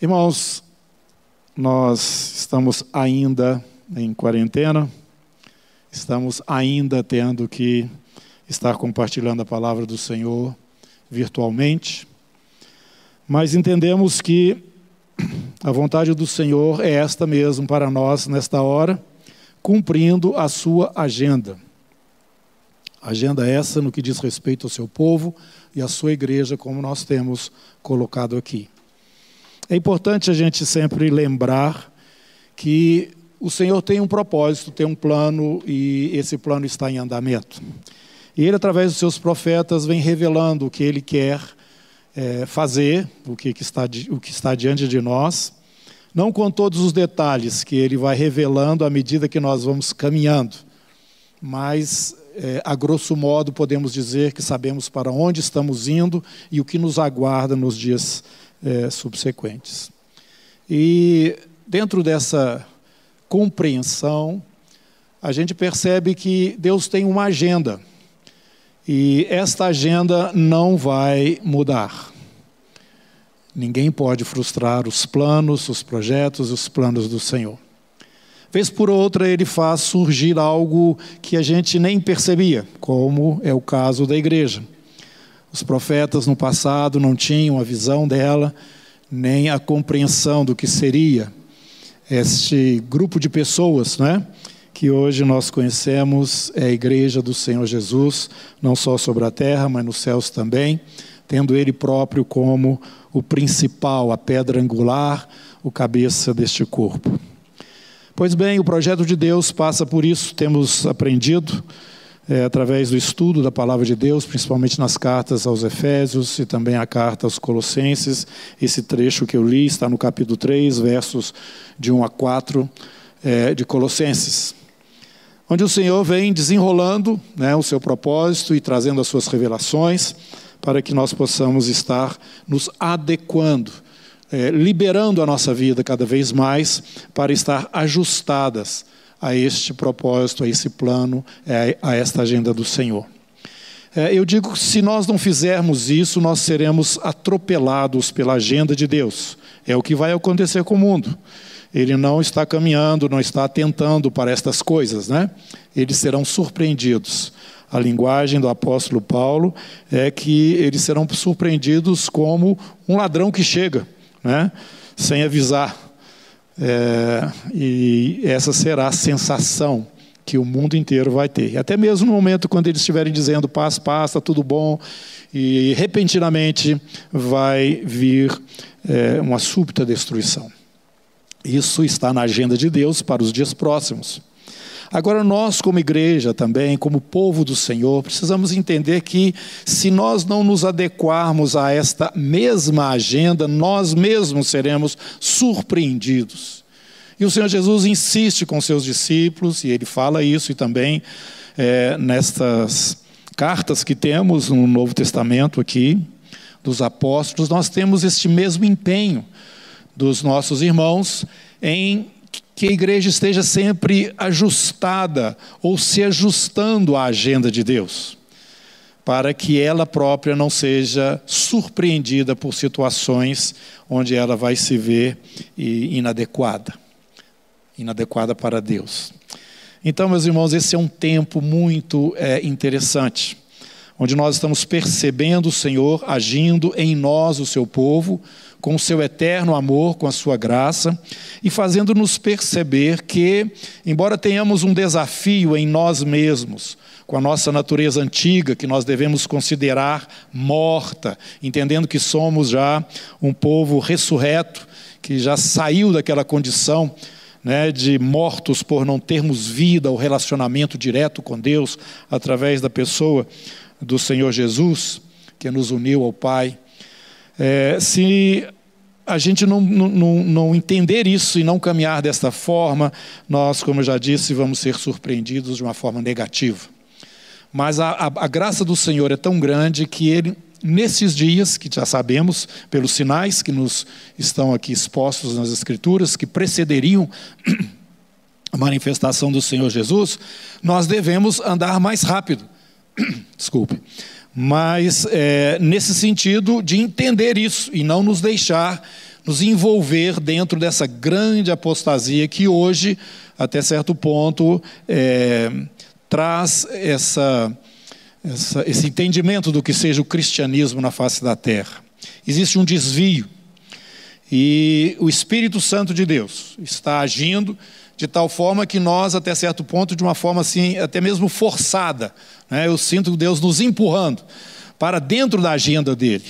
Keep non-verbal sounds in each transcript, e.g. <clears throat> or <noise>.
Irmãos, nós estamos ainda em quarentena, estamos ainda tendo que estar compartilhando a palavra do Senhor virtualmente, mas entendemos que a vontade do Senhor é esta mesmo para nós nesta hora, cumprindo a sua agenda. Agenda essa no que diz respeito ao seu povo e à sua igreja, como nós temos colocado aqui. É importante a gente sempre lembrar que o Senhor tem um propósito, tem um plano e esse plano está em andamento. E Ele, através dos seus profetas, vem revelando o que Ele quer é, fazer, o que, que está, o que está diante de nós, não com todos os detalhes que Ele vai revelando à medida que nós vamos caminhando, mas é, a grosso modo podemos dizer que sabemos para onde estamos indo e o que nos aguarda nos dias é, subsequentes. E dentro dessa compreensão, a gente percebe que Deus tem uma agenda. E esta agenda não vai mudar. Ninguém pode frustrar os planos, os projetos, os planos do Senhor. Vez por outra, ele faz surgir algo que a gente nem percebia, como é o caso da igreja. Os profetas no passado não tinham a visão dela, nem a compreensão do que seria este grupo de pessoas, né? Que hoje nós conhecemos é a igreja do Senhor Jesus, não só sobre a terra, mas nos céus também, tendo Ele próprio como o principal, a pedra angular, o cabeça deste corpo. Pois bem, o projeto de Deus passa por isso, temos aprendido é, através do estudo da palavra de Deus, principalmente nas cartas aos Efésios e também a carta aos Colossenses. Esse trecho que eu li está no capítulo 3, versos de 1 a 4 é, de Colossenses, onde o Senhor vem desenrolando né, o seu propósito e trazendo as suas revelações para que nós possamos estar nos adequando. É, liberando a nossa vida cada vez mais para estar ajustadas a este propósito, a esse plano, é, a esta agenda do Senhor. É, eu digo que se nós não fizermos isso, nós seremos atropelados pela agenda de Deus. É o que vai acontecer com o mundo. Ele não está caminhando, não está atentando para estas coisas, né? Eles serão surpreendidos. A linguagem do apóstolo Paulo é que eles serão surpreendidos como um ladrão que chega, né? Sem avisar. É, e essa será a sensação que o mundo inteiro vai ter. Até mesmo no momento quando eles estiverem dizendo paz, paz, está tudo bom, e repentinamente vai vir é, uma súbita destruição. Isso está na agenda de Deus para os dias próximos. Agora, nós, como igreja também, como povo do Senhor, precisamos entender que, se nós não nos adequarmos a esta mesma agenda, nós mesmos seremos surpreendidos. E o Senhor Jesus insiste com seus discípulos, e ele fala isso, e também é, nestas cartas que temos no Novo Testamento aqui, dos apóstolos, nós temos este mesmo empenho dos nossos irmãos em que a igreja esteja sempre ajustada ou se ajustando à agenda de Deus, para que ela própria não seja surpreendida por situações onde ela vai se ver inadequada inadequada para Deus. Então, meus irmãos, esse é um tempo muito é, interessante, onde nós estamos percebendo o Senhor agindo em nós, o seu povo, com o seu eterno amor, com a sua graça, e fazendo-nos perceber que, embora tenhamos um desafio em nós mesmos, com a nossa natureza antiga, que nós devemos considerar morta, entendendo que somos já um povo ressurreto, que já saiu daquela condição né, de mortos por não termos vida ou relacionamento direto com Deus através da pessoa do Senhor Jesus, que nos uniu ao Pai. É, se a gente não, não, não entender isso e não caminhar desta forma, nós, como eu já disse, vamos ser surpreendidos de uma forma negativa. Mas a, a, a graça do Senhor é tão grande que Ele, nesses dias, que já sabemos pelos sinais que nos estão aqui expostos nas Escrituras, que precederiam <coughs> a manifestação do Senhor Jesus, nós devemos andar mais rápido. <clears throat> Desculpe mas é, nesse sentido de entender isso e não nos deixar nos envolver dentro dessa grande apostasia que hoje, até certo ponto, é, traz essa, essa, esse entendimento do que seja o cristianismo na face da terra. Existe um desvio. E o Espírito Santo de Deus está agindo de tal forma que nós, até certo ponto, de uma forma assim, até mesmo forçada, né? eu sinto Deus nos empurrando para dentro da agenda dele,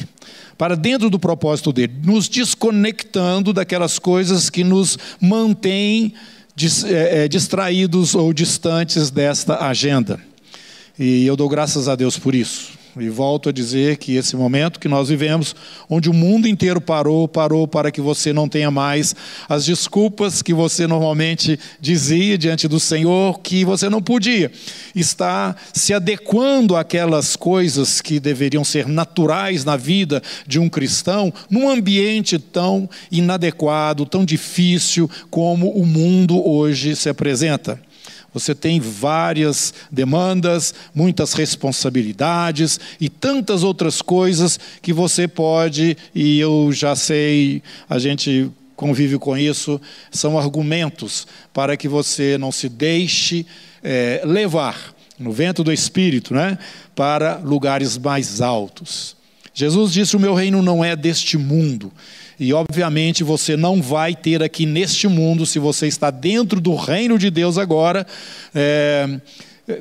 para dentro do propósito dele, nos desconectando daquelas coisas que nos mantêm é, é, distraídos ou distantes desta agenda. E eu dou graças a Deus por isso. E volto a dizer que esse momento que nós vivemos, onde o mundo inteiro parou, parou para que você não tenha mais as desculpas que você normalmente dizia diante do Senhor que você não podia. Está se adequando àquelas coisas que deveriam ser naturais na vida de um cristão, num ambiente tão inadequado, tão difícil como o mundo hoje se apresenta. Você tem várias demandas, muitas responsabilidades e tantas outras coisas que você pode, e eu já sei, a gente convive com isso, são argumentos para que você não se deixe é, levar no vento do Espírito, né, para lugares mais altos. Jesus disse: O meu reino não é deste mundo. E obviamente você não vai ter aqui neste mundo, se você está dentro do reino de Deus agora, é,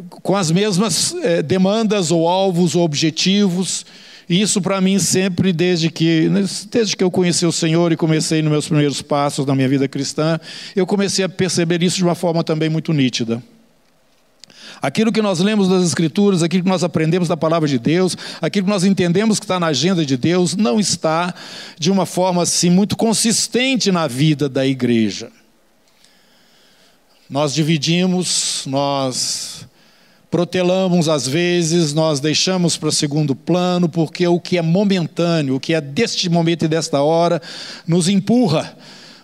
com as mesmas é, demandas ou alvos ou objetivos. Isso para mim sempre desde que desde que eu conheci o Senhor e comecei nos meus primeiros passos na minha vida cristã, eu comecei a perceber isso de uma forma também muito nítida. Aquilo que nós lemos das Escrituras, aquilo que nós aprendemos da palavra de Deus, aquilo que nós entendemos que está na agenda de Deus, não está de uma forma assim muito consistente na vida da igreja. Nós dividimos, nós protelamos às vezes, nós deixamos para segundo plano, porque o que é momentâneo, o que é deste momento e desta hora, nos empurra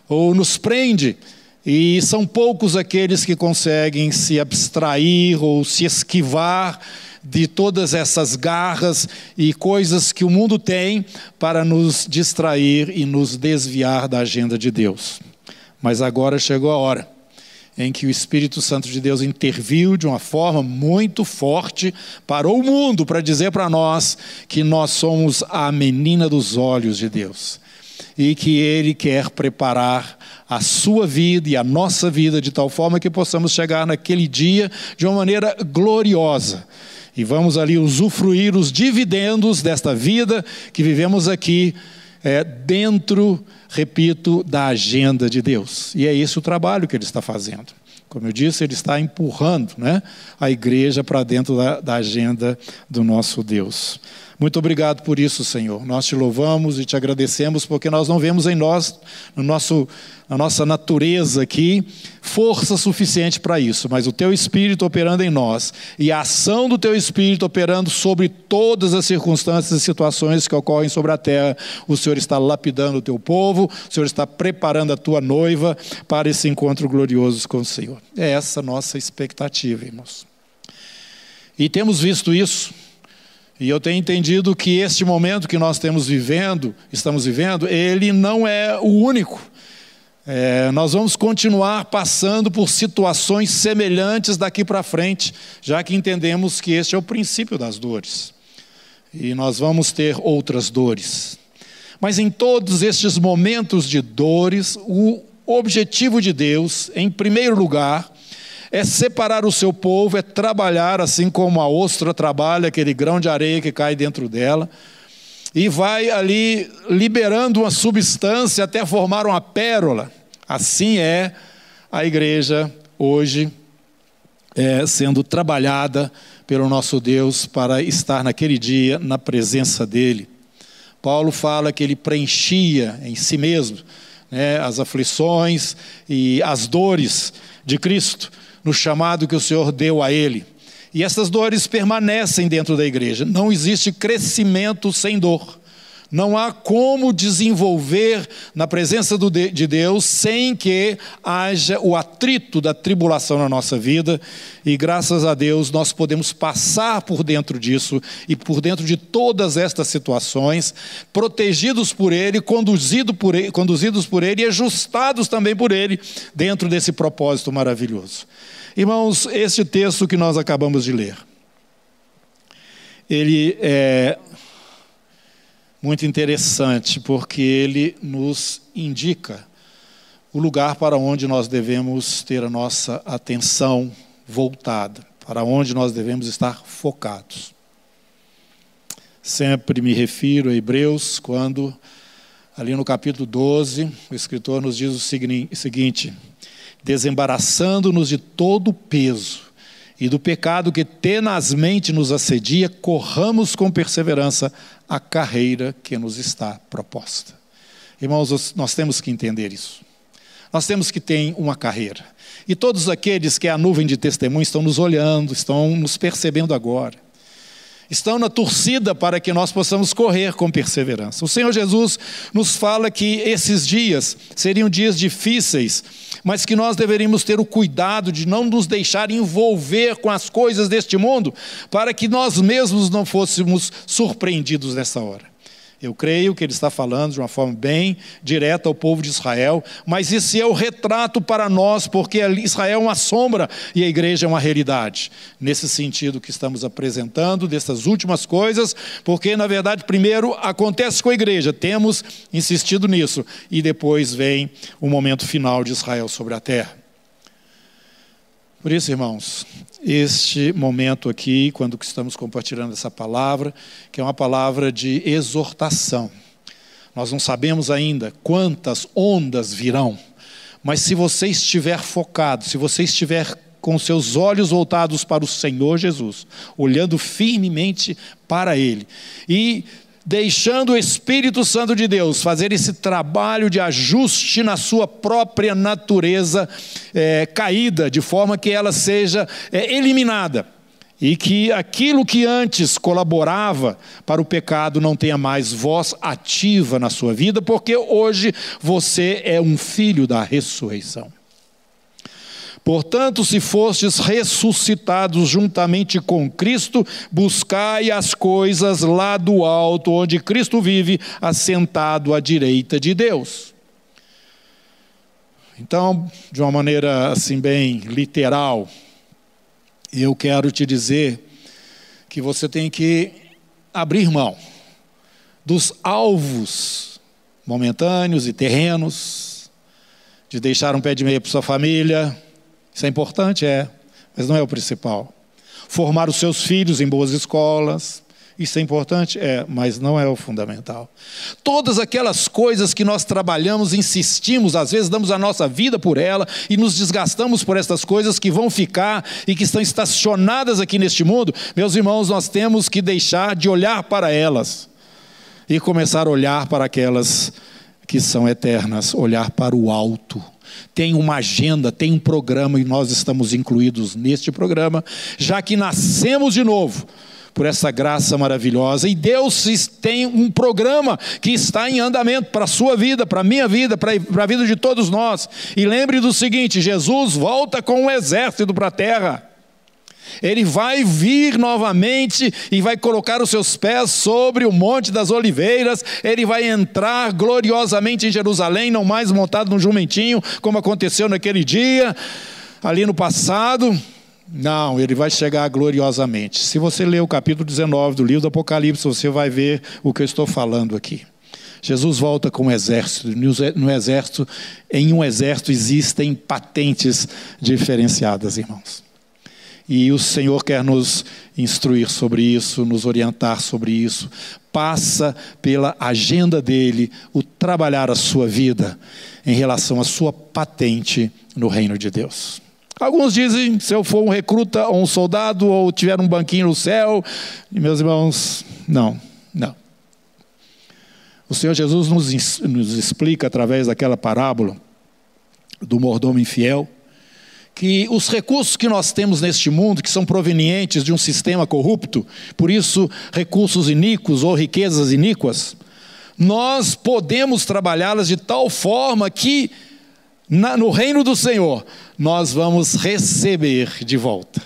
ou nos prende e são poucos aqueles que conseguem se abstrair ou se esquivar de todas essas garras e coisas que o mundo tem para nos distrair e nos desviar da agenda de Deus. Mas agora chegou a hora em que o Espírito Santo de Deus interviu de uma forma muito forte para o mundo, para dizer para nós que nós somos a menina dos olhos de Deus e que Ele quer preparar a sua vida e a nossa vida de tal forma que possamos chegar naquele dia de uma maneira gloriosa. E vamos ali usufruir os dividendos desta vida que vivemos aqui, é, dentro, repito, da agenda de Deus. E é esse o trabalho que Ele está fazendo. Como eu disse, Ele está empurrando né, a igreja para dentro da, da agenda do nosso Deus. Muito obrigado por isso, Senhor. Nós te louvamos e te agradecemos porque nós não vemos em nós, no nosso, na nossa natureza aqui, força suficiente para isso, mas o teu Espírito operando em nós e a ação do teu Espírito operando sobre todas as circunstâncias e situações que ocorrem sobre a terra, o Senhor está lapidando o teu povo, o Senhor está preparando a tua noiva para esse encontro glorioso com o Senhor. É essa nossa expectativa, irmãos. E temos visto isso e eu tenho entendido que este momento que nós temos vivendo, estamos vivendo, ele não é o único. É, nós vamos continuar passando por situações semelhantes daqui para frente, já que entendemos que este é o princípio das dores. E nós vamos ter outras dores. Mas em todos estes momentos de dores, o objetivo de Deus, em primeiro lugar, é separar o seu povo, é trabalhar assim como a ostra trabalha, aquele grão de areia que cai dentro dela, e vai ali liberando uma substância até formar uma pérola. Assim é a igreja hoje é, sendo trabalhada pelo nosso Deus para estar naquele dia na presença dele. Paulo fala que ele preenchia em si mesmo né, as aflições e as dores de Cristo no chamado que o Senhor deu a ele. E essas dores permanecem dentro da igreja. Não existe crescimento sem dor. Não há como desenvolver na presença de Deus sem que haja o atrito da tribulação na nossa vida, e graças a Deus nós podemos passar por dentro disso e por dentro de todas estas situações, protegidos por Ele, conduzido por ele conduzidos por Ele e ajustados também por Ele dentro desse propósito maravilhoso. Irmãos, este texto que nós acabamos de ler, ele é muito interessante, porque ele nos indica o lugar para onde nós devemos ter a nossa atenção voltada, para onde nós devemos estar focados. Sempre me refiro a Hebreus quando, ali no capítulo 12, o escritor nos diz o seguinte: desembaraçando-nos de todo o peso e do pecado que tenazmente nos assedia, corramos com perseverança a carreira que nos está proposta. Irmãos, nós temos que entender isso. Nós temos que ter uma carreira. E todos aqueles que é a nuvem de testemunho estão nos olhando, estão nos percebendo agora estão na torcida para que nós possamos correr com perseverança. O Senhor Jesus nos fala que esses dias seriam dias difíceis, mas que nós deveríamos ter o cuidado de não nos deixar envolver com as coisas deste mundo, para que nós mesmos não fôssemos surpreendidos nessa hora. Eu creio que ele está falando de uma forma bem direta ao povo de Israel, mas esse é o retrato para nós, porque Israel é uma sombra e a igreja é uma realidade. Nesse sentido que estamos apresentando, dessas últimas coisas, porque na verdade, primeiro acontece com a igreja, temos insistido nisso, e depois vem o momento final de Israel sobre a terra. Por isso, irmãos, este momento aqui, quando estamos compartilhando essa palavra, que é uma palavra de exortação. Nós não sabemos ainda quantas ondas virão, mas se você estiver focado, se você estiver com seus olhos voltados para o Senhor Jesus, olhando firmemente para Ele, e deixando o Espírito Santo de Deus fazer esse trabalho de ajuste na sua própria natureza é, caída, de forma que ela seja é, eliminada. E que aquilo que antes colaborava para o pecado não tenha mais voz ativa na sua vida, porque hoje você é um filho da ressurreição. Portanto, se fostes ressuscitados juntamente com Cristo, buscai as coisas lá do alto, onde Cristo vive, assentado à direita de Deus. Então, de uma maneira assim bem literal, eu quero te dizer que você tem que abrir mão dos alvos momentâneos e terrenos, de deixar um pé de meia para sua família, isso é importante, é, mas não é o principal. Formar os seus filhos em boas escolas, isso é importante? É, mas não é o fundamental. Todas aquelas coisas que nós trabalhamos, insistimos, às vezes damos a nossa vida por ela e nos desgastamos por estas coisas que vão ficar e que estão estacionadas aqui neste mundo, meus irmãos, nós temos que deixar de olhar para elas e começar a olhar para aquelas que são eternas, olhar para o alto tem uma agenda, tem um programa e nós estamos incluídos neste programa, já que nascemos de novo por essa graça maravilhosa. E Deus tem um programa que está em andamento para a sua vida, para a minha vida, para a vida de todos nós. E lembre do seguinte: Jesus volta com um exército para a terra. Ele vai vir novamente e vai colocar os seus pés sobre o Monte das Oliveiras. Ele vai entrar gloriosamente em Jerusalém, não mais montado num jumentinho, como aconteceu naquele dia, ali no passado. Não, ele vai chegar gloriosamente. Se você ler o capítulo 19 do livro do Apocalipse, você vai ver o que eu estou falando aqui. Jesus volta com um exército. No exército, em um exército existem patentes diferenciadas, irmãos. E o Senhor quer nos instruir sobre isso, nos orientar sobre isso. Passa pela agenda dele o trabalhar a sua vida em relação à sua patente no reino de Deus. Alguns dizem, se eu for um recruta ou um soldado ou tiver um banquinho no céu, meus irmãos, não, não. O Senhor Jesus nos, nos explica através daquela parábola do mordomo infiel, que os recursos que nós temos neste mundo, que são provenientes de um sistema corrupto, por isso recursos iníquos ou riquezas iníquas, nós podemos trabalhá-las de tal forma que na, no reino do Senhor nós vamos receber de volta.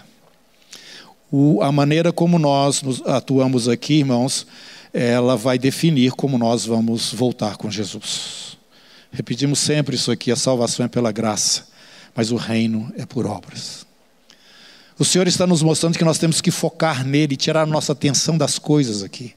O, a maneira como nós atuamos aqui, irmãos, ela vai definir como nós vamos voltar com Jesus. Repetimos sempre isso aqui: a salvação é pela graça, mas o reino é por obras. O Senhor está nos mostrando que nós temos que focar nele, tirar a nossa atenção das coisas aqui.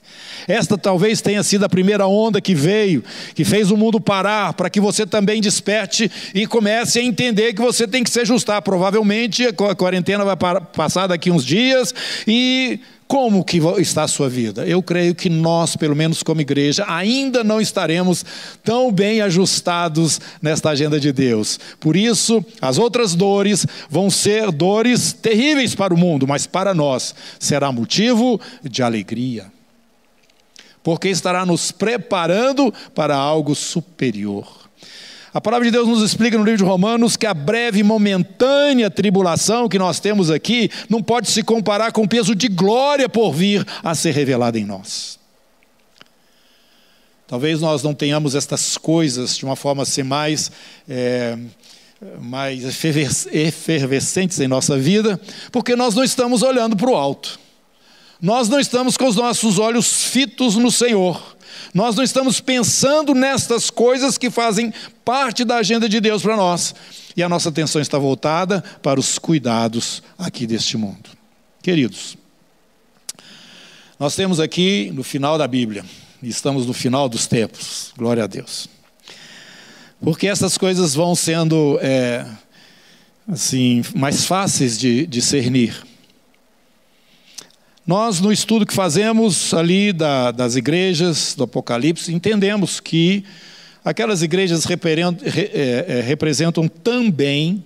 Esta talvez tenha sido a primeira onda que veio, que fez o mundo parar, para que você também desperte e comece a entender que você tem que se ajustar. Provavelmente a quarentena vai passar daqui uns dias e como que está a sua vida? Eu creio que nós, pelo menos como igreja, ainda não estaremos tão bem ajustados nesta agenda de Deus. Por isso, as outras dores vão ser dores terríveis para o mundo, mas para nós será motivo de alegria. Porque estará nos preparando para algo superior. A palavra de Deus nos explica no livro de Romanos que a breve e momentânea tribulação que nós temos aqui não pode se comparar com o peso de glória por vir a ser revelada em nós. Talvez nós não tenhamos estas coisas de uma forma assim mais, é, mais efervescentes em nossa vida, porque nós não estamos olhando para o alto. Nós não estamos com os nossos olhos fitos no Senhor. Nós não estamos pensando nestas coisas que fazem parte da agenda de Deus para nós. E a nossa atenção está voltada para os cuidados aqui deste mundo. Queridos, nós temos aqui no final da Bíblia, estamos no final dos tempos, glória a Deus. Porque essas coisas vão sendo é, assim mais fáceis de discernir. Nós, no estudo que fazemos ali da, das igrejas do Apocalipse, entendemos que aquelas igrejas é, é, representam também,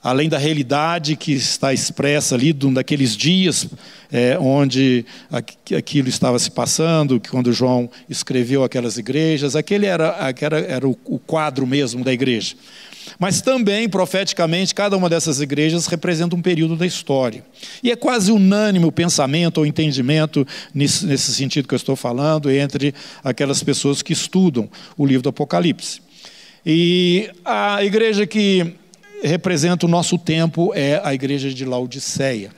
além da realidade que está expressa ali, daqueles dias é, onde aquilo estava se passando, quando João escreveu aquelas igrejas, aquele era, aquele era o quadro mesmo da igreja. Mas também, profeticamente, cada uma dessas igrejas representa um período da história. E é quase unânime o pensamento ou entendimento, nesse, sentido que eu estou falando, entre aquelas pessoas que estudam o livro do Apocalipse. E a igreja que representa o nosso tempo é a igreja de Laodiceia.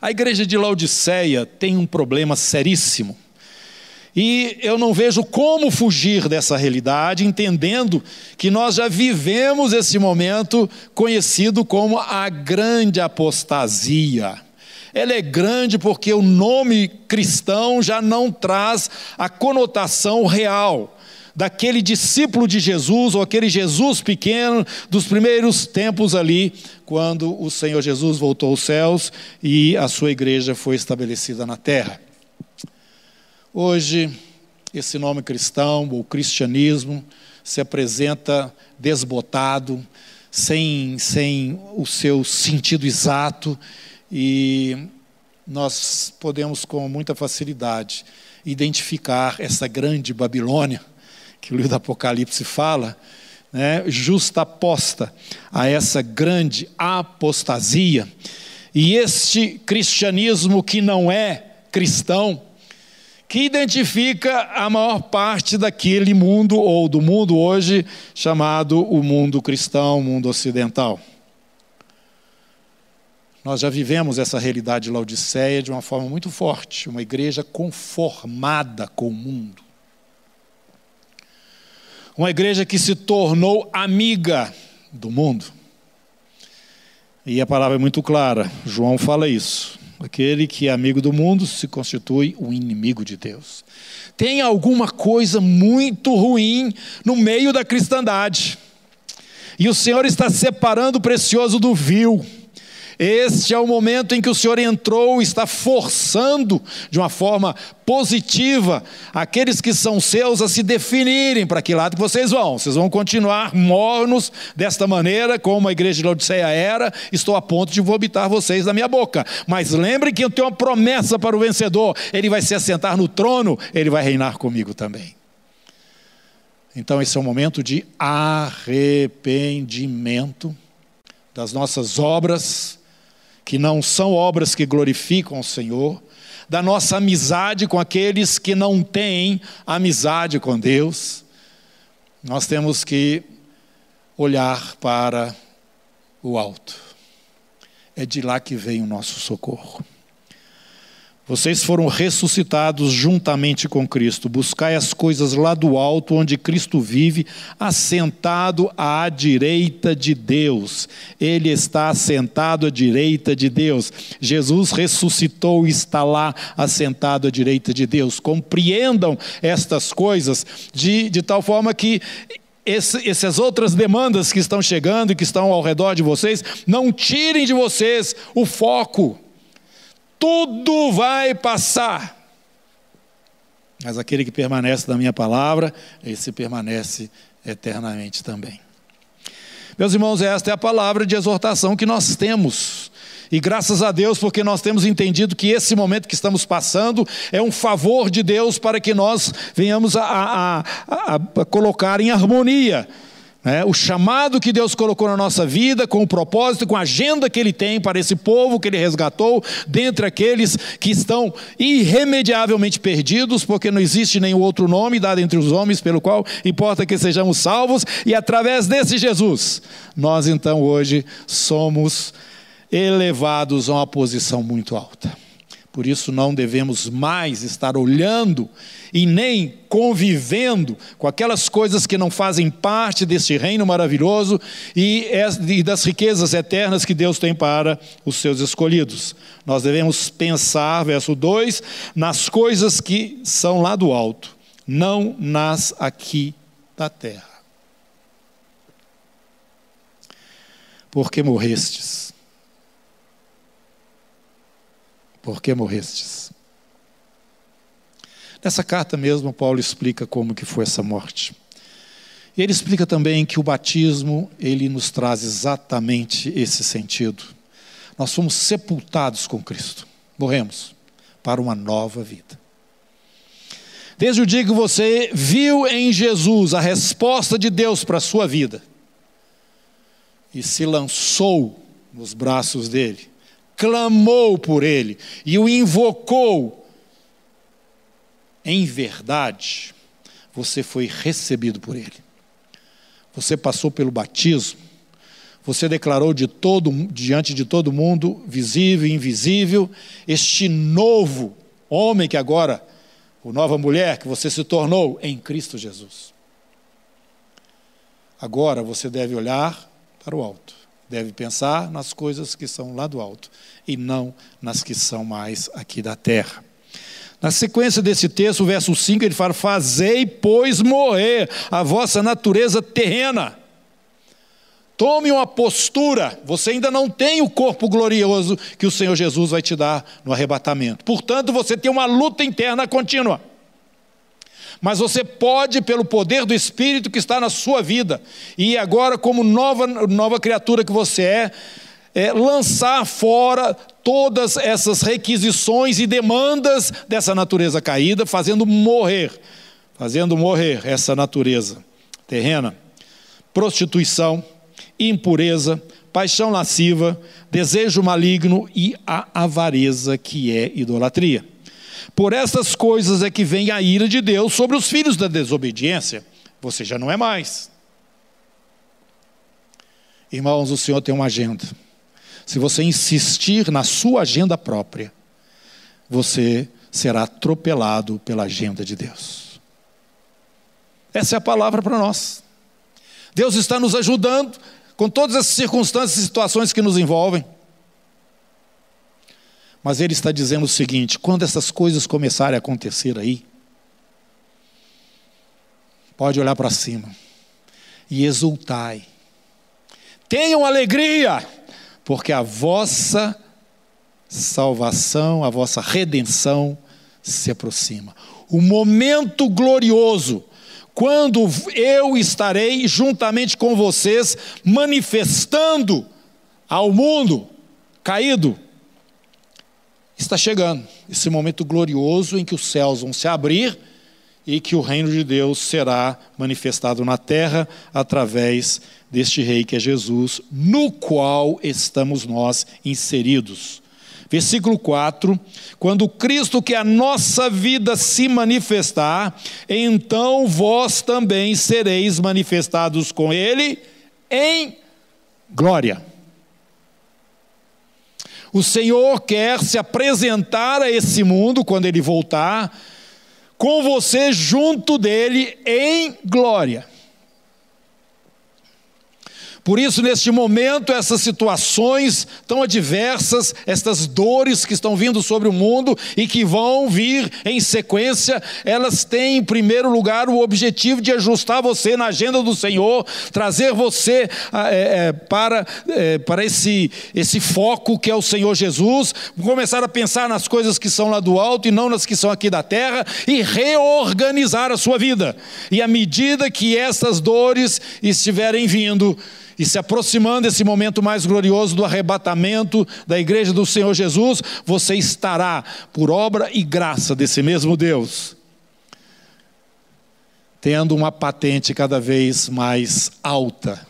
A igreja de Laodiceia tem um problema seríssimo e eu não vejo como fugir dessa realidade, entendendo que nós já vivemos esse momento conhecido como a grande apostasia. Ela é grande porque o nome cristão já não traz a conotação real daquele discípulo de Jesus, ou aquele Jesus pequeno dos primeiros tempos ali, quando o Senhor Jesus voltou aos céus e a sua igreja foi estabelecida na terra. Hoje, esse nome cristão, ou cristianismo, se apresenta desbotado, sem, sem o seu sentido exato, e nós podemos com muita facilidade identificar essa grande Babilônia, que o livro do Apocalipse fala, né, justaposta a essa grande apostasia. E este cristianismo que não é cristão, que identifica a maior parte daquele mundo, ou do mundo hoje, chamado o mundo cristão, o mundo ocidental. Nós já vivemos essa realidade de Laodiceia de uma forma muito forte, uma igreja conformada com o mundo. Uma igreja que se tornou amiga do mundo. E a palavra é muito clara, João fala isso. Aquele que é amigo do mundo se constitui um inimigo de Deus. Tem alguma coisa muito ruim no meio da cristandade. E o Senhor está separando o precioso do vil. Este é o momento em que o Senhor entrou, está forçando de uma forma positiva aqueles que são seus a se definirem para que lado vocês vão. Vocês vão continuar mornos desta maneira, como a igreja de Laodiceia era, estou a ponto de vomitar vocês da minha boca. Mas lembrem que eu tenho uma promessa para o vencedor: ele vai se assentar no trono, ele vai reinar comigo também. Então, esse é o momento de arrependimento das nossas obras que não são obras que glorificam o Senhor, da nossa amizade com aqueles que não têm amizade com Deus, nós temos que olhar para o alto. É de lá que vem o nosso socorro. Vocês foram ressuscitados juntamente com Cristo. Buscai as coisas lá do alto, onde Cristo vive, assentado à direita de Deus. Ele está assentado à direita de Deus. Jesus ressuscitou e está lá assentado à direita de Deus. Compreendam estas coisas de, de tal forma que esse, essas outras demandas que estão chegando e que estão ao redor de vocês, não tirem de vocês o foco tudo vai passar. Mas aquele que permanece na minha palavra, esse permanece eternamente também. Meus irmãos, esta é a palavra de exortação que nós temos. E graças a Deus, porque nós temos entendido que esse momento que estamos passando é um favor de Deus para que nós venhamos a, a, a, a colocar em harmonia é, o chamado que Deus colocou na nossa vida, com o propósito, com a agenda que Ele tem para esse povo que Ele resgatou, dentre aqueles que estão irremediavelmente perdidos, porque não existe nenhum outro nome dado entre os homens pelo qual importa que sejamos salvos, e através desse Jesus, nós então hoje somos elevados a uma posição muito alta. Por isso não devemos mais estar olhando e nem convivendo com aquelas coisas que não fazem parte deste reino maravilhoso e das riquezas eternas que Deus tem para os seus escolhidos. Nós devemos pensar, verso 2, nas coisas que são lá do alto, não nas aqui da terra. Porque morrestes porque morrestes. Nessa carta mesmo, Paulo explica como que foi essa morte. E ele explica também que o batismo, ele nos traz exatamente esse sentido. Nós fomos sepultados com Cristo, morremos para uma nova vida. Desde o dia que você viu em Jesus a resposta de Deus para a sua vida e se lançou nos braços dele, clamou por ele e o invocou, em verdade, você foi recebido por ele. Você passou pelo batismo, você declarou de todo, diante de todo mundo, visível e invisível, este novo homem que agora, ou nova mulher que você se tornou em Cristo Jesus. Agora você deve olhar para o alto deve pensar nas coisas que são lá do alto e não nas que são mais aqui da terra. Na sequência desse texto, o verso 5, ele fala: Fazei, pois, morrer a vossa natureza terrena. Tome uma postura, você ainda não tem o corpo glorioso que o Senhor Jesus vai te dar no arrebatamento. Portanto, você tem uma luta interna contínua mas você pode, pelo poder do Espírito que está na sua vida, e agora, como nova, nova criatura que você é, é, lançar fora todas essas requisições e demandas dessa natureza caída, fazendo morrer, fazendo morrer essa natureza terrena, prostituição, impureza, paixão lasciva, desejo maligno e a avareza que é idolatria. Por essas coisas é que vem a ira de Deus sobre os filhos da desobediência. Você já não é mais. Irmãos, o Senhor tem uma agenda. Se você insistir na sua agenda própria, você será atropelado pela agenda de Deus. Essa é a palavra para nós. Deus está nos ajudando com todas as circunstâncias e situações que nos envolvem. Mas ele está dizendo o seguinte: quando essas coisas começarem a acontecer aí, pode olhar para cima e exultai. Tenham alegria, porque a vossa salvação, a vossa redenção se aproxima. O momento glorioso, quando eu estarei juntamente com vocês, manifestando ao mundo caído está chegando esse momento glorioso em que os céus vão se abrir e que o reino de Deus será manifestado na terra através deste rei que é Jesus, no qual estamos nós inseridos. Versículo 4: Quando Cristo, que é a nossa vida, se manifestar, então vós também sereis manifestados com Ele em glória. O Senhor quer se apresentar a esse mundo quando Ele voltar, com você junto dele em glória. Por isso, neste momento, essas situações tão adversas, estas dores que estão vindo sobre o mundo e que vão vir em sequência, elas têm em primeiro lugar o objetivo de ajustar você na agenda do Senhor, trazer você é, é, para, é, para esse, esse foco que é o Senhor Jesus, começar a pensar nas coisas que são lá do alto e não nas que são aqui da terra e reorganizar a sua vida. E à medida que essas dores estiverem vindo, e se aproximando esse momento mais glorioso do arrebatamento da igreja do Senhor Jesus, você estará, por obra e graça desse mesmo Deus, tendo uma patente cada vez mais alta,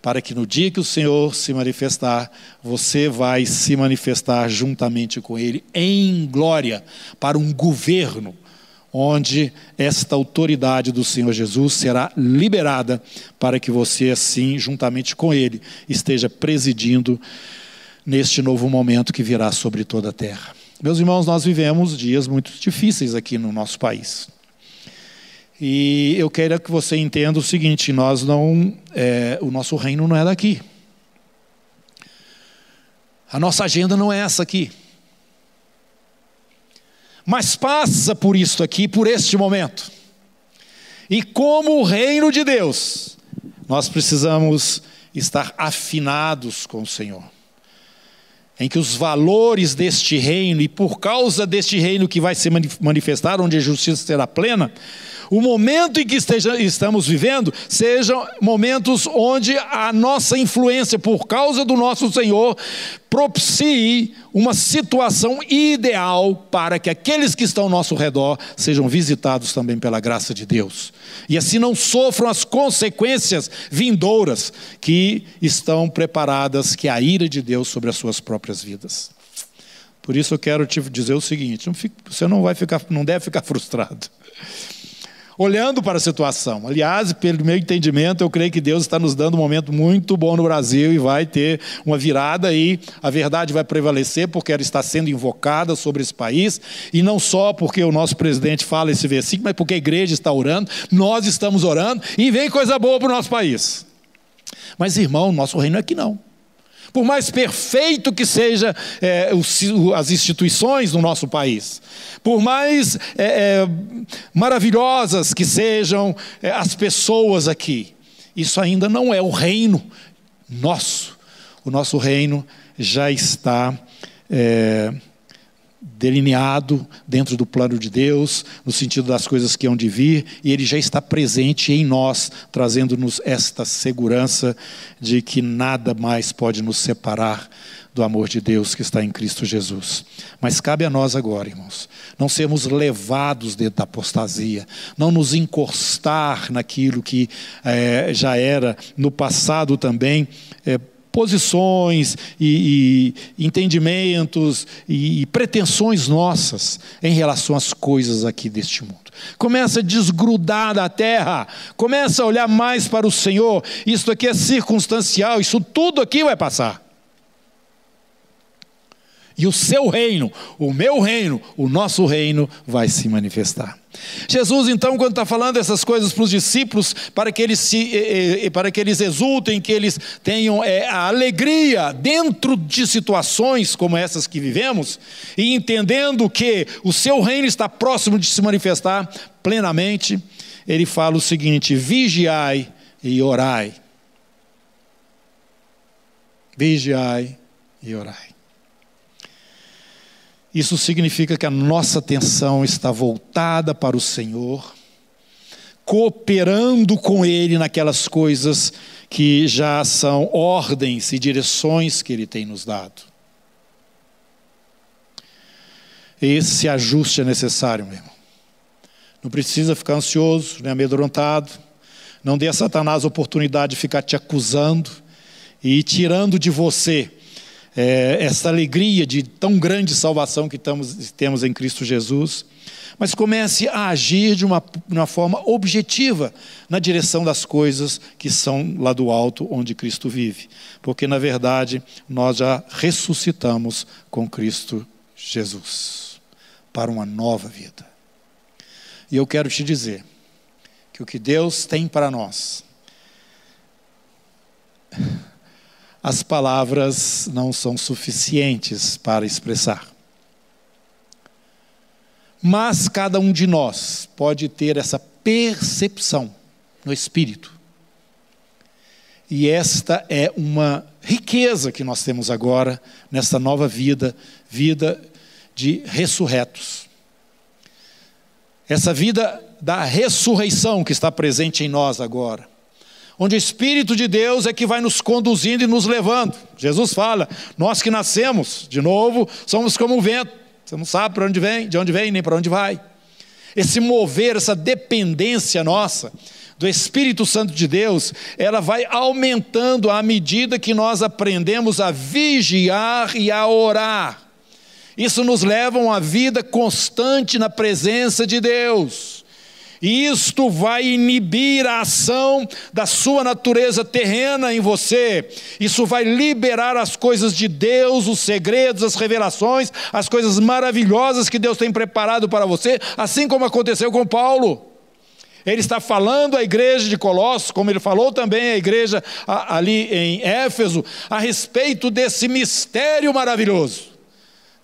para que no dia que o Senhor se manifestar, você vai se manifestar juntamente com Ele em glória, para um governo onde esta autoridade do Senhor Jesus será liberada para que você, assim, juntamente com Ele, esteja presidindo neste novo momento que virá sobre toda a terra. Meus irmãos, nós vivemos dias muito difíceis aqui no nosso país. E eu quero que você entenda o seguinte: nós não, é, o nosso reino não é daqui. A nossa agenda não é essa aqui mas passa por isso aqui, por este momento. E como o reino de Deus, nós precisamos estar afinados com o Senhor. Em que os valores deste reino, e por causa deste reino que vai se manifestar, onde a justiça será plena, o momento em que esteja, estamos vivendo sejam momentos onde a nossa influência, por causa do nosso Senhor, propicie uma situação ideal para que aqueles que estão ao nosso redor sejam visitados também pela graça de Deus. E assim não sofram as consequências vindouras que estão preparadas, que a ira de Deus sobre as suas próprias vidas. Por isso eu quero te dizer o seguinte: você não vai ficar, não deve ficar <laughs> frustrado olhando para a situação. Aliás, pelo meu entendimento, eu creio que Deus está nos dando um momento muito bom no Brasil e vai ter uma virada aí. A verdade vai prevalecer porque ela está sendo invocada sobre esse país e não só porque o nosso presidente fala esse versículo, mas porque a igreja está orando, nós estamos orando e vem coisa boa para o nosso país. Mas, irmão, nosso reino é aqui não por mais perfeito que seja é, as instituições no nosso país, por mais é, é, maravilhosas que sejam é, as pessoas aqui, isso ainda não é o reino nosso. O nosso reino já está é, delineado dentro do plano de Deus, no sentido das coisas que hão de vir, e ele já está presente em nós, trazendo-nos esta segurança de que nada mais pode nos separar do amor de Deus que está em Cristo Jesus. Mas cabe a nós agora, irmãos, não sermos levados dentro da apostasia, não nos encostar naquilo que é, já era no passado também. É, posições e, e entendimentos e, e pretensões nossas em relação às coisas aqui deste mundo. Começa a desgrudar da terra, começa a olhar mais para o Senhor. Isso aqui é circunstancial, isso tudo aqui vai passar. E o seu reino, o meu reino, o nosso reino vai se manifestar. Jesus, então, quando está falando essas coisas para os discípulos, para que eles se, eh, eh, para que eles exultem, que eles tenham eh, a alegria dentro de situações como essas que vivemos, e entendendo que o seu reino está próximo de se manifestar plenamente, ele fala o seguinte: vigiai e orai. Vigiai e orai. Isso significa que a nossa atenção está voltada para o Senhor, cooperando com Ele naquelas coisas que já são ordens e direções que Ele tem nos dado. Esse ajuste é necessário, meu irmão. Não precisa ficar ansioso, nem amedrontado. Não dê a Satanás a oportunidade de ficar te acusando e tirando de você é, essa alegria de tão grande salvação que temos em Cristo Jesus, mas comece a agir de uma, uma forma objetiva na direção das coisas que são lá do alto, onde Cristo vive. Porque, na verdade, nós já ressuscitamos com Cristo Jesus para uma nova vida. E eu quero te dizer que o que Deus tem para nós as palavras não são suficientes para expressar. Mas cada um de nós pode ter essa percepção no espírito. E esta é uma riqueza que nós temos agora nessa nova vida, vida de ressurretos. Essa vida da ressurreição que está presente em nós agora onde o Espírito de Deus é que vai nos conduzindo e nos levando. Jesus fala: nós que nascemos de novo somos como o vento, você não sabe para onde vem, de onde vem, nem para onde vai. Esse mover, essa dependência nossa do Espírito Santo de Deus, ela vai aumentando à medida que nós aprendemos a vigiar e a orar. Isso nos leva a uma vida constante na presença de Deus. E isto vai inibir a ação da sua natureza terrena em você. Isso vai liberar as coisas de Deus, os segredos, as revelações, as coisas maravilhosas que Deus tem preparado para você, assim como aconteceu com Paulo. Ele está falando à igreja de Colossos, como ele falou também à igreja ali em Éfeso, a respeito desse mistério maravilhoso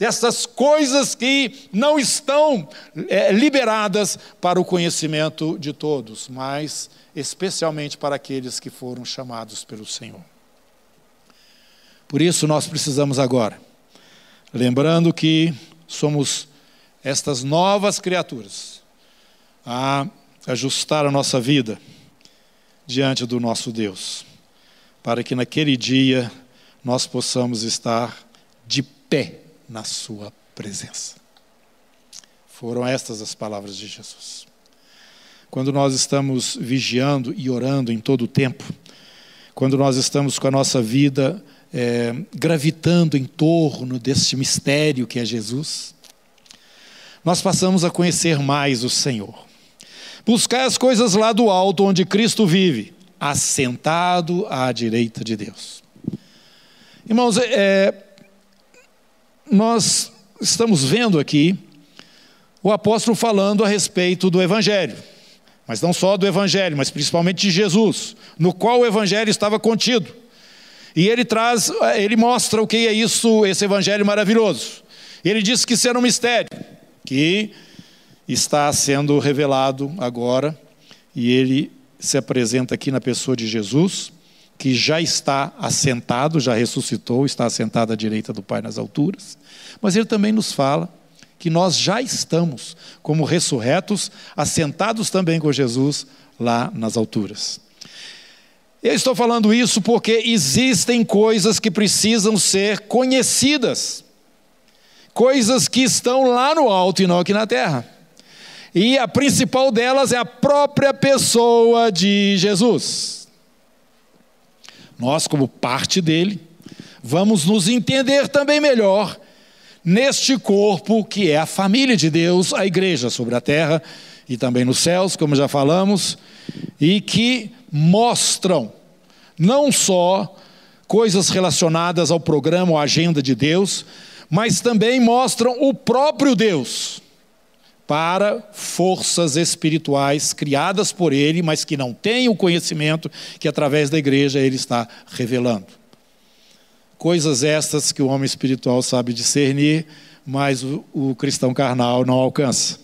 dessas coisas que não estão é, liberadas para o conhecimento de todos, mas especialmente para aqueles que foram chamados pelo Senhor. Por isso nós precisamos agora, lembrando que somos estas novas criaturas, a ajustar a nossa vida diante do nosso Deus, para que naquele dia nós possamos estar de pé na sua presença. Foram estas as palavras de Jesus. Quando nós estamos vigiando e orando em todo o tempo, quando nós estamos com a nossa vida é, gravitando em torno deste mistério que é Jesus, nós passamos a conhecer mais o Senhor. Buscar as coisas lá do alto, onde Cristo vive, assentado à direita de Deus. Irmãos, é, nós estamos vendo aqui o apóstolo falando a respeito do Evangelho. Mas não só do Evangelho, mas principalmente de Jesus, no qual o Evangelho estava contido. E ele traz, ele mostra o que é isso, esse Evangelho maravilhoso. Ele diz que era um mistério, que está sendo revelado agora, e ele se apresenta aqui na pessoa de Jesus que já está assentado, já ressuscitou, está assentado à direita do Pai nas alturas. Mas ele também nos fala que nós já estamos, como ressurretos, assentados também com Jesus lá nas alturas. Eu estou falando isso porque existem coisas que precisam ser conhecidas, coisas que estão lá no alto e não aqui na terra. E a principal delas é a própria pessoa de Jesus. Nós, como parte dele, vamos nos entender também melhor neste corpo que é a família de Deus, a igreja sobre a terra e também nos céus, como já falamos, e que mostram não só coisas relacionadas ao programa ou agenda de Deus, mas também mostram o próprio Deus para forças espirituais criadas por ele, mas que não têm o conhecimento que através da igreja ele está revelando. Coisas estas que o homem espiritual sabe discernir, mas o, o cristão carnal não alcança.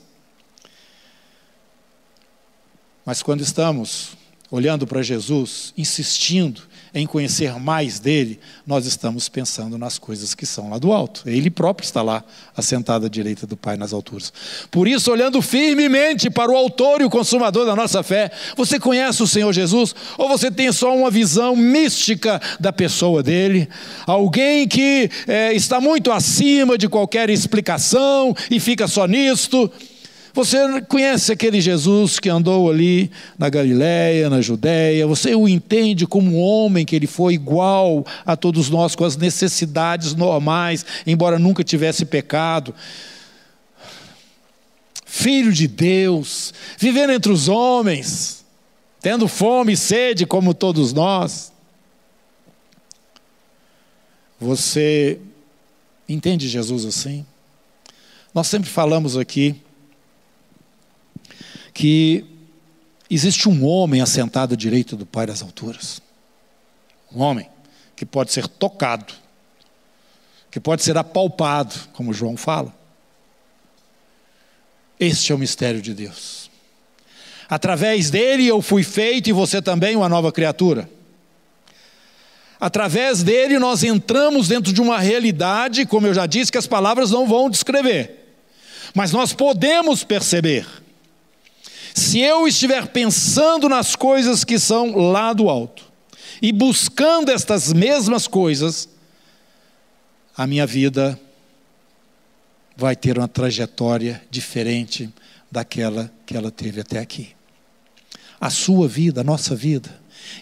Mas quando estamos olhando para Jesus, insistindo em conhecer mais dele, nós estamos pensando nas coisas que são lá do alto. Ele próprio está lá, assentado à direita do Pai nas alturas. Por isso, olhando firmemente para o autor e o consumador da nossa fé, você conhece o Senhor Jesus? Ou você tem só uma visão mística da pessoa dele? Alguém que é, está muito acima de qualquer explicação e fica só nisto? Você conhece aquele Jesus que andou ali na Galiléia, na Judéia, você o entende como um homem que ele foi igual a todos nós, com as necessidades normais, embora nunca tivesse pecado. Filho de Deus, vivendo entre os homens, tendo fome e sede como todos nós. Você entende Jesus assim? Nós sempre falamos aqui que existe um homem assentado à direita do Pai das alturas. Um homem que pode ser tocado, que pode ser apalpado, como João fala. Este é o mistério de Deus. Através dele eu fui feito e você também uma nova criatura. Através dele nós entramos dentro de uma realidade, como eu já disse, que as palavras não vão descrever, mas nós podemos perceber. Se eu estiver pensando nas coisas que são lá do alto e buscando estas mesmas coisas, a minha vida vai ter uma trajetória diferente daquela que ela teve até aqui. A sua vida, a nossa vida,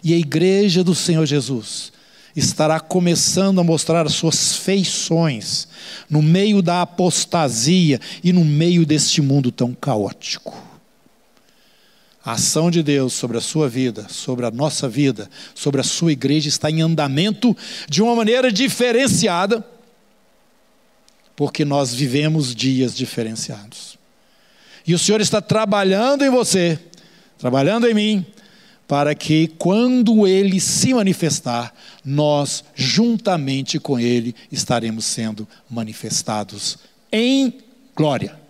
e a igreja do Senhor Jesus estará começando a mostrar as suas feições no meio da apostasia e no meio deste mundo tão caótico. A ação de Deus sobre a sua vida, sobre a nossa vida, sobre a sua igreja está em andamento de uma maneira diferenciada, porque nós vivemos dias diferenciados. E o Senhor está trabalhando em você, trabalhando em mim, para que quando Ele se manifestar, nós, juntamente com Ele, estaremos sendo manifestados em glória.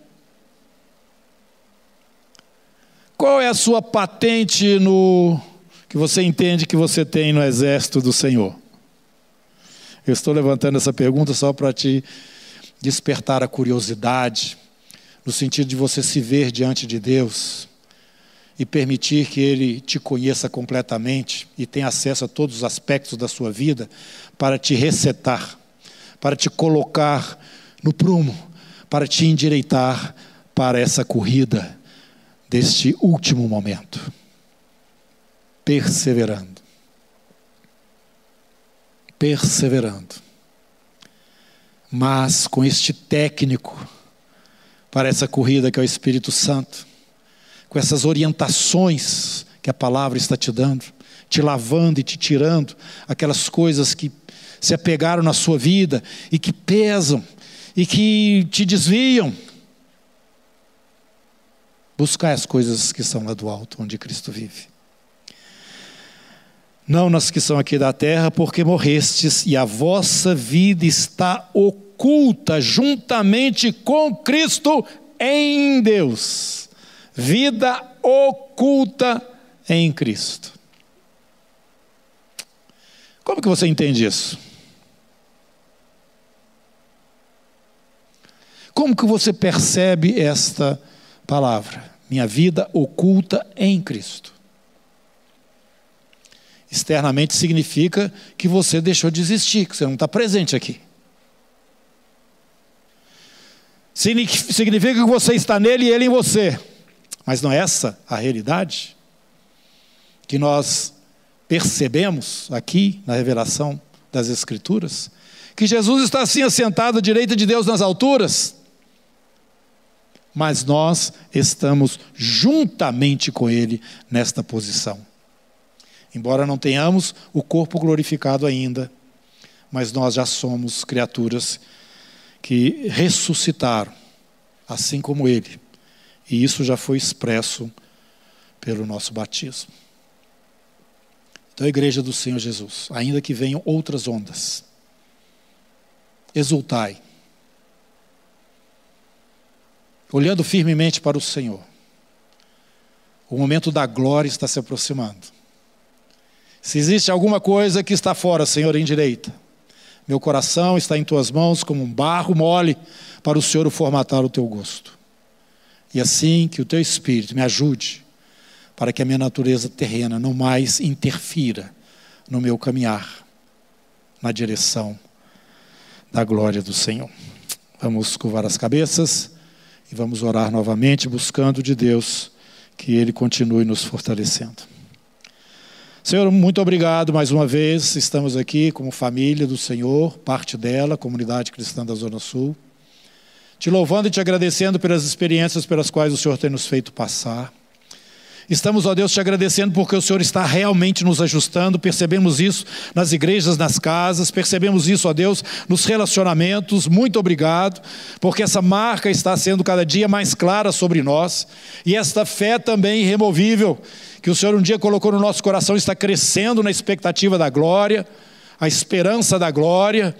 Qual é a sua patente no que você entende que você tem no exército do Senhor? Eu estou levantando essa pergunta só para te despertar a curiosidade, no sentido de você se ver diante de Deus e permitir que Ele te conheça completamente e tenha acesso a todos os aspectos da sua vida para te resetar, para te colocar no prumo, para te endireitar para essa corrida deste último momento. Perseverando. Perseverando. Mas com este técnico para essa corrida que é o Espírito Santo, com essas orientações que a palavra está te dando, te lavando e te tirando aquelas coisas que se apegaram na sua vida e que pesam e que te desviam Buscai as coisas que são lá do alto, onde Cristo vive. Não nas que são aqui da terra, porque morrestes e a vossa vida está oculta juntamente com Cristo em Deus. Vida oculta em Cristo. Como que você entende isso? Como que você percebe esta palavra, minha vida oculta em Cristo. Externamente significa que você deixou de existir, que você não está presente aqui. Significa que você está nele e ele em você. Mas não é essa a realidade que nós percebemos aqui na revelação das Escrituras? Que Jesus está assim assentado à direita de Deus nas alturas mas nós estamos juntamente com Ele nesta posição. Embora não tenhamos o corpo glorificado ainda, mas nós já somos criaturas que ressuscitaram, assim como Ele. E isso já foi expresso pelo nosso batismo. Então, a igreja do Senhor Jesus, ainda que venham outras ondas, exultai, olhando firmemente para o Senhor. O momento da glória está se aproximando. Se existe alguma coisa que está fora, Senhor, endireita. Meu coração está em tuas mãos como um barro mole para o Senhor formatar o teu gosto. E assim que o teu espírito me ajude para que a minha natureza terrena não mais interfira no meu caminhar na direção da glória do Senhor. Vamos curvar as cabeças E vamos orar novamente, buscando de Deus que Ele continue nos fortalecendo. Senhor, muito obrigado mais uma vez. Estamos aqui como família do Senhor, parte dela, comunidade cristã da Zona Sul. Te louvando e te agradecendo pelas experiências pelas quais o Senhor tem nos feito passar. Estamos, ó Deus, te agradecendo porque o Senhor está realmente nos ajustando, percebemos isso nas igrejas, nas casas, percebemos isso, ó Deus, nos relacionamentos. Muito obrigado, porque essa marca está sendo cada dia mais clara sobre nós e esta fé também irremovível que o Senhor um dia colocou no nosso coração está crescendo na expectativa da glória, a esperança da glória.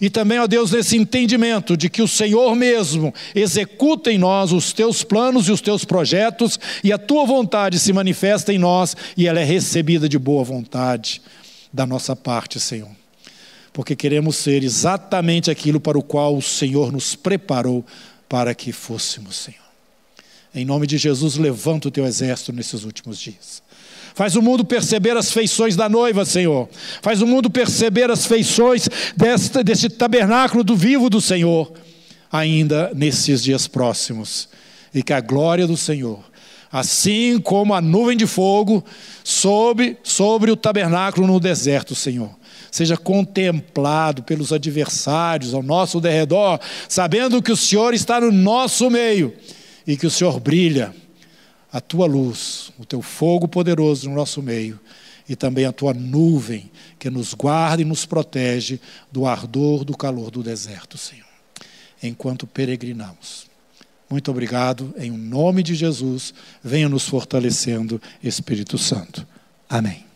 E também, ó Deus, nesse entendimento de que o Senhor mesmo executa em nós os teus planos e os teus projetos, e a tua vontade se manifesta em nós e ela é recebida de boa vontade da nossa parte, Senhor. Porque queremos ser exatamente aquilo para o qual o Senhor nos preparou para que fôssemos, Senhor. Em nome de Jesus, levanta o teu exército nesses últimos dias. Faz o mundo perceber as feições da noiva, Senhor. Faz o mundo perceber as feições deste, deste tabernáculo do vivo do Senhor, ainda nesses dias próximos. E que a glória do Senhor, assim como a nuvem de fogo sobre, sobre o tabernáculo no deserto, Senhor, seja contemplado pelos adversários ao nosso derredor, sabendo que o Senhor está no nosso meio e que o Senhor brilha a tua luz, o teu fogo poderoso no nosso meio e também a tua nuvem que nos guarda e nos protege do ardor do calor do deserto, Senhor, enquanto peregrinamos. Muito obrigado, em nome de Jesus, venha nos fortalecendo, Espírito Santo. Amém.